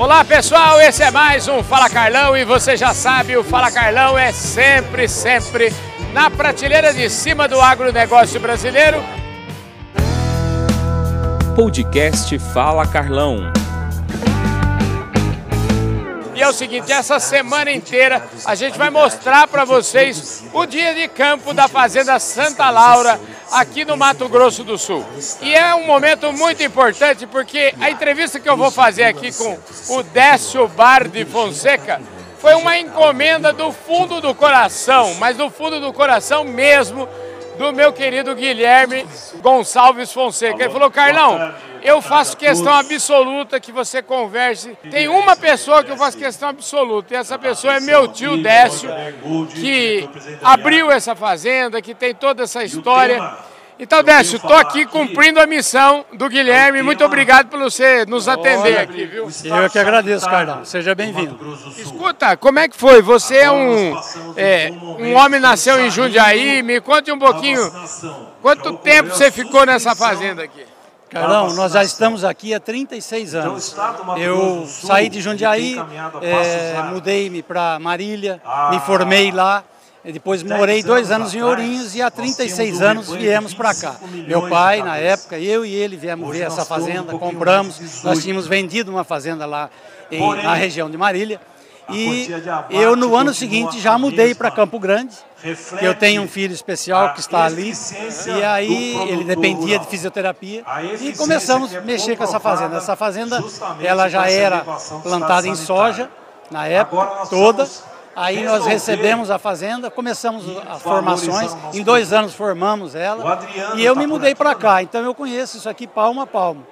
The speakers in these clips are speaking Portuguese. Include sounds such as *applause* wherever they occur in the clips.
Olá pessoal, esse é mais um Fala Carlão e você já sabe, o Fala Carlão é sempre, sempre na prateleira de cima do agronegócio brasileiro. Podcast Fala Carlão. E é o seguinte, essa semana inteira a gente vai mostrar para vocês o dia de campo da Fazenda Santa Laura, aqui no Mato Grosso do Sul. E é um momento muito importante porque a entrevista que eu vou fazer aqui com o Décio Bardi Fonseca foi uma encomenda do fundo do coração, mas do fundo do coração mesmo, do meu querido Guilherme Gonçalves Fonseca. Ele falou, Carlão, eu faço questão absoluta que você converse. Tem uma pessoa que eu faço questão absoluta, e essa pessoa é meu tio Décio, que abriu essa fazenda, que tem toda essa história. Então, Décio, estou aqui cumprindo a missão do Guilherme. Muito obrigado por você nos atender aqui, viu? Eu que agradeço, Carlão. Seja bem-vindo. Escuta, como é que foi? Você é um, é, um homem nasceu em Jundiaí. Me conte um pouquinho. Quanto tempo você ficou nessa fazenda aqui? Carlão, nós já estamos aqui há 36 anos. Eu saí de Jundiaí, é, mudei-me para Marília, me formei lá. Depois morei dois anos em Ourinhos e há 36 anos viemos para cá. Meu pai, na época, eu e ele viemos ver essa fazenda, compramos. Nós tínhamos vendido uma fazenda lá em, na região de Marília. E eu, no ano seguinte, já mudei para Campo Grande. Eu tenho um filho especial que está ali. E aí ele dependia de fisioterapia. E começamos a mexer com essa fazenda. Essa fazenda, ela já era plantada em soja, na época toda. Aí nós recebemos a fazenda, começamos as formações, em dois anos formamos ela, e eu me mudei para cá, então eu conheço isso aqui palmo a palmo.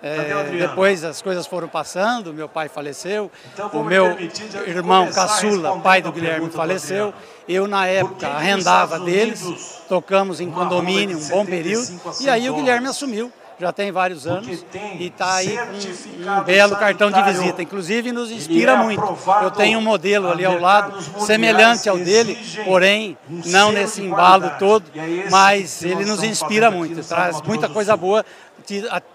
É, depois as coisas foram passando, meu pai faleceu, então, o meu irmão caçula, pai do Guilherme, faleceu. Eu, na época, arrendava deles, tocamos em condomínio um bom período, e aí o Guilherme assumiu já tem vários anos e está aí com um belo cartão de visita. Inclusive nos inspira é muito. Eu tenho um modelo ali ao lado, semelhante ao dele, porém não nesse embalo todo, mas ele nos inspira muito, traz muita coisa boa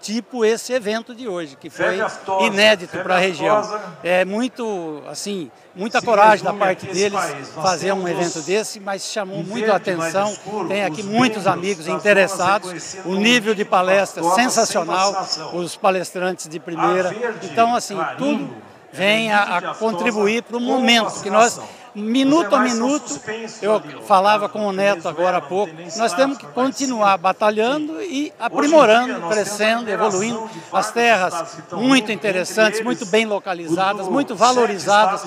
tipo esse evento de hoje, que foi inédito para a região. É muito, assim, muita coragem da parte deles fazer um evento desse, mas chamou muito a atenção. Tem aqui muitos amigos interessados, o nível de palestra sensacional, os palestrantes de primeira. Então, assim, tudo vem a, a contribuir para o momento que nós minuto a minuto, eu falava com o Neto agora há pouco, nós temos que continuar batalhando e aprimorando, crescendo, evoluindo. As terras muito interessantes, muito bem localizadas, muito valorizadas.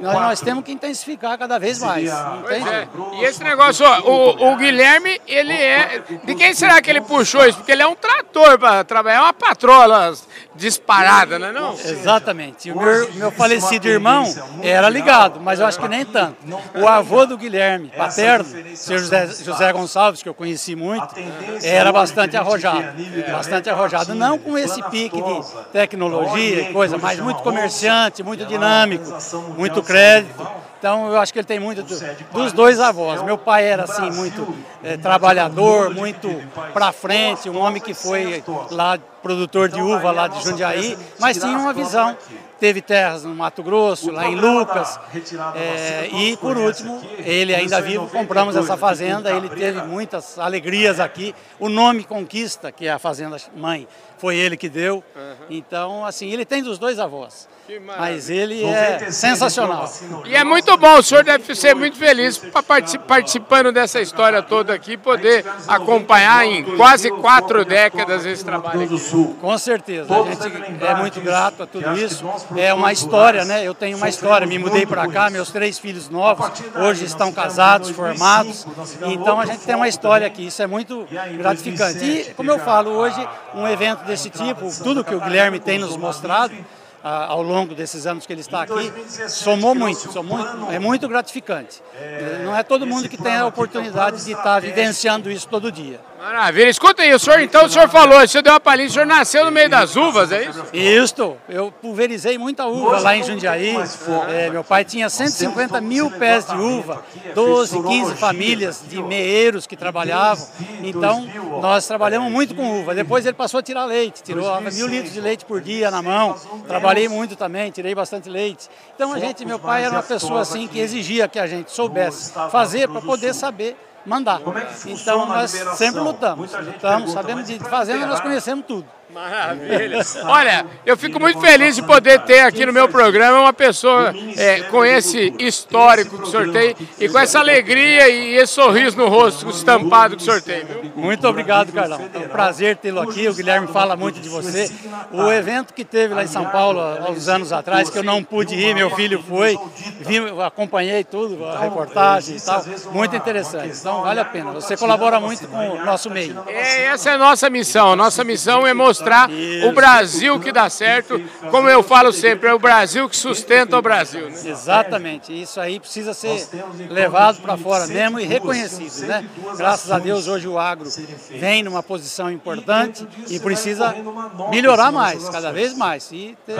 Nós, nós temos que intensificar cada vez mais. É. E esse negócio, ó, o, o, Guilherme, ele é. De quem será que ele puxou isso? Porque ele é um trator para trabalhar, é uma patrola disparada, não é? Não? Exatamente. O meu, meu falecido irmão era ligado, mas eu acho que nem tanto. O avô do Guilherme, paterno, seu José, José Gonçalves, que eu conheci muito, era bastante arrojado. Bastante arrojado. Não com esse pique de tecnologia e coisa, mas muito comerciante, muito dinâmico, muito crédito. Então eu acho que ele tem muito do, dos dois avós. Meu pai era assim muito é, trabalhador, muito para frente, um homem que foi lá produtor de uva lá de Jundiaí, mas tinha uma visão. Teve terras no Mato Grosso, lá em Lucas. É, e por último, ele ainda vivo, compramos essa fazenda, ele teve muitas alegrias aqui. O nome Conquista, que é a fazenda mãe, foi ele que deu. Então, assim, ele tem dos dois avós. Mas ele é sensacional. E é muito bom, o senhor deve ser muito feliz participando dessa história toda aqui, poder acompanhar em quase quatro décadas esse trabalho. Aqui. Com certeza, a gente é muito grato a tudo isso. É uma história, né? Eu tenho uma história, me mudei para cá, meus três filhos novos hoje estão casados, formados. Então a gente tem uma história aqui, isso é muito gratificante. E, como eu falo, hoje, um evento desse tipo, tudo que o Guilherme tem nos mostrado, ao longo desses anos que ele está aqui, somou muito, somou, é muito gratificante. Não é todo mundo que tem a oportunidade de estar vivenciando isso todo dia. Maravilha. Escuta aí, o senhor, então o senhor falou, o senhor deu uma palhinha, o senhor nasceu no meio das uvas, é isso? Isso, eu pulverizei muita uva lá em Jundiaí. É, meu pai tinha 150 mil pés de uva, 12, 15 famílias de meeiros que trabalhavam. Então, nós trabalhamos muito com uva. Depois ele passou a tirar leite, tirou mil litros de leite por dia na mão. Trabalhei muito também, tirei bastante leite. Então, a gente, meu pai era uma pessoa assim que exigia que a gente soubesse fazer para poder saber mandar. É então nós sempre lutamos, lutamos, sabemos de fazenda, nós conhecemos tudo. Maravilha. *laughs* Olha, eu fico muito feliz de poder ter aqui no meu programa uma pessoa é, com esse histórico que o senhor tem e com essa alegria e esse sorriso no rosto estampado que o senhor tem. Viu? Muito obrigado, Carlão. É um prazer tê-lo aqui. O Guilherme fala muito de você. O evento que teve lá em São Paulo há uns anos atrás, que eu não pude ir, meu filho foi, vi, acompanhei tudo, a reportagem e tal. Muito interessante. Então vale a pena. Você colabora muito com o nosso meio. É, essa é a nossa missão. Nossa missão é mostrar mostrar o Brasil que dá certo. Como eu falo sempre, é o Brasil que sustenta o Brasil. Né? Exatamente. Isso aí precisa ser levado para fora mesmo e reconhecido. Né? Graças a Deus, hoje o agro vem numa posição importante e precisa melhorar mais, cada vez mais, e ter,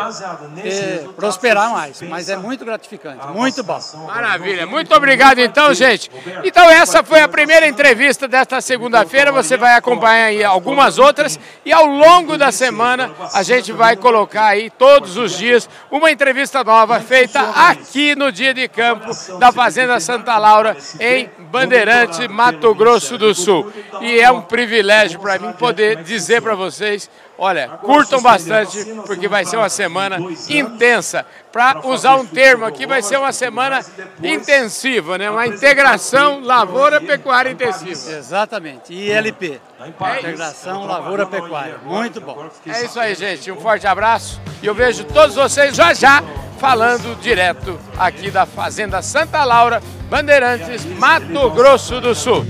ter, prosperar mais. Mas é muito gratificante, muito bom. Maravilha. Muito obrigado, então, gente. Então, essa foi a primeira entrevista desta segunda-feira. Você vai acompanhar aí algumas outras e ao longo longo da semana a gente vai colocar aí todos os dias uma entrevista nova feita aqui no dia de campo da Fazenda Santa Laura em Bandeirante, Mato Grosso do Sul. E é um privilégio para mim poder dizer para vocês Olha, curtam bastante, porque vai ser uma semana intensa. Para usar um termo aqui, vai ser uma semana intensiva, né? Uma integração lavoura-pecuária intensiva. Exatamente, ILP. É integração lavoura-pecuária. Muito bom. É isso aí, gente. Um forte abraço e eu vejo todos vocês já já falando direto aqui da Fazenda Santa Laura, Bandeirantes, Mato Grosso do Sul.